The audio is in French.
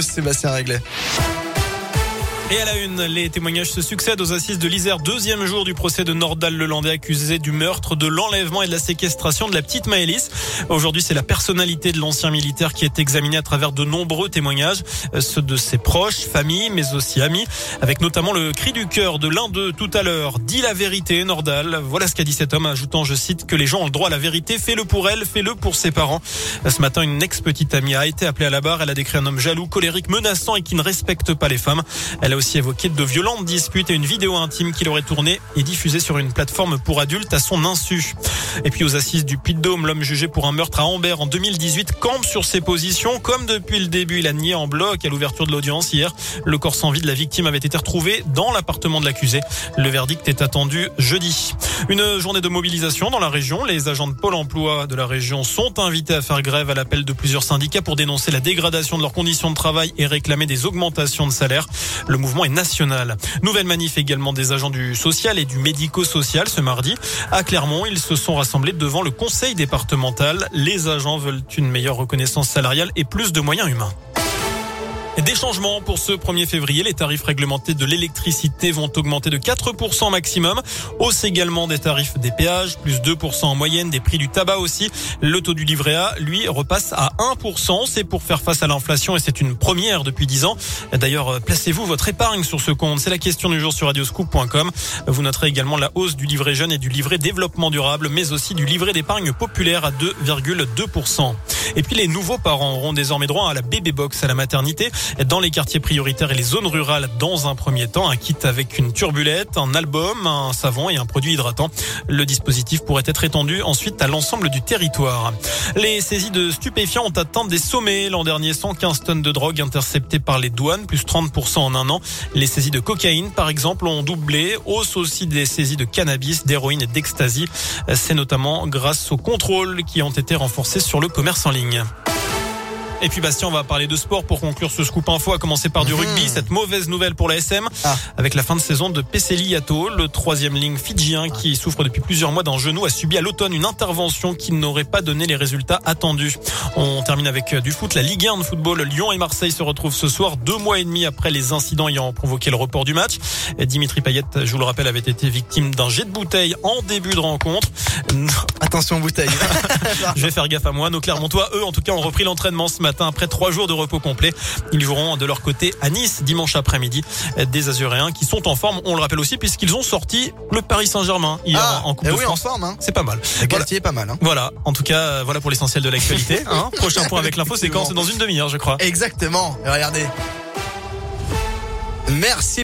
Sébastien Réglet. Et à la une, les témoignages se succèdent aux assises de l'Isère. Deuxième jour du procès de Nordal Lelandais accusé du meurtre, de l'enlèvement et de la séquestration de la petite Maëlys. Aujourd'hui, c'est la personnalité de l'ancien militaire qui est examinée à travers de nombreux témoignages, euh, ceux de ses proches, familles, mais aussi amis, avec notamment le cri du cœur de l'un d'eux tout à l'heure. Dis la vérité, Nordal. Voilà ce qu'a dit cet homme, ajoutant, je cite, que les gens ont le droit à la vérité. Fais-le pour elle, fais-le pour ses parents. Ce matin, une ex-petite amie a été appelée à la barre. Elle a décrit un homme jaloux, colérique, menaçant et qui ne respecte pas les femmes. Aussi évoqué de violentes disputes et une vidéo intime qu'il aurait tournée et diffusée sur une plateforme pour adultes à son insu. Et puis aux assises du Puy-de-Dôme, l'homme jugé pour un meurtre à Amber en 2018 campe sur ses positions. Comme depuis le début, il a nié en bloc à l'ouverture de l'audience hier. Le corps sans vie de la victime avait été retrouvé dans l'appartement de l'accusé. Le verdict est attendu jeudi. Une journée de mobilisation dans la région. Les agents de Pôle emploi de la région sont invités à faire grève à l'appel de plusieurs syndicats pour dénoncer la dégradation de leurs conditions de travail et réclamer des augmentations de salaire. Le mouvement est national. Nouvelle manif également des agents du social et du médico-social ce mardi. À Clermont, ils se sont rassemblés devant le conseil départemental. Les agents veulent une meilleure reconnaissance salariale et plus de moyens humains. Des changements pour ce 1er février. Les tarifs réglementés de l'électricité vont augmenter de 4% maximum. Hausse également des tarifs des péages, plus 2% en moyenne, des prix du tabac aussi. Le taux du livret A, lui, repasse à 1%. C'est pour faire face à l'inflation et c'est une première depuis 10 ans. D'ailleurs, placez-vous votre épargne sur ce compte. C'est la question du jour sur radioscoop.com. Vous noterez également la hausse du livret jeune et du livret développement durable, mais aussi du livret d'épargne populaire à 2,2%. Et puis les nouveaux parents auront désormais droit à la bébé box à la maternité dans les quartiers prioritaires et les zones rurales dans un premier temps. Un kit avec une turbulette, un album, un savon et un produit hydratant. Le dispositif pourrait être étendu ensuite à l'ensemble du territoire. Les saisies de stupéfiants ont atteint des sommets. L'an dernier, 115 tonnes de drogue interceptées par les douanes, plus 30% en un an. Les saisies de cocaïne, par exemple, ont doublé. Hausse aussi des saisies de cannabis, d'héroïne et d'ecstasy. C'est notamment grâce aux contrôles qui ont été renforcés sur le commerce en ligne. Et puis Bastien, on va parler de sport pour conclure ce scoop info, à commencer par du rugby. Cette mauvaise nouvelle pour la SM, ah. avec la fin de saison de Peseli Yato, le troisième ligne fidjien qui souffre depuis plusieurs mois d'un genou, a subi à l'automne une intervention qui n'aurait pas donné les résultats attendus. On termine avec du foot. La Ligue 1 de football, Lyon et Marseille se retrouvent ce soir, deux mois et demi après les incidents ayant provoqué le report du match. Dimitri Payet, je vous le rappelle, avait été victime d'un jet de bouteille en début de rencontre. Attention bouteille. je vais faire gaffe à moi. Nos Clermontois, eux, en tout cas, ont repris l'entraînement ce matin après trois jours de repos complet. Ils joueront de leur côté à Nice dimanche après-midi. Des Azuréens qui sont en forme, on le rappelle aussi, puisqu'ils ont sorti le Paris Saint-Germain hier ah, en Coupe eh de oui, France. En forme, hein. C'est pas mal. Le quartier est pas mal. Hein. Voilà. En tout cas, voilà pour l'essentiel de l'actualité. Hein. Prochain point avec l'info, c'est quand? C'est dans une demi-heure, je crois. Exactement. Regardez. Merci.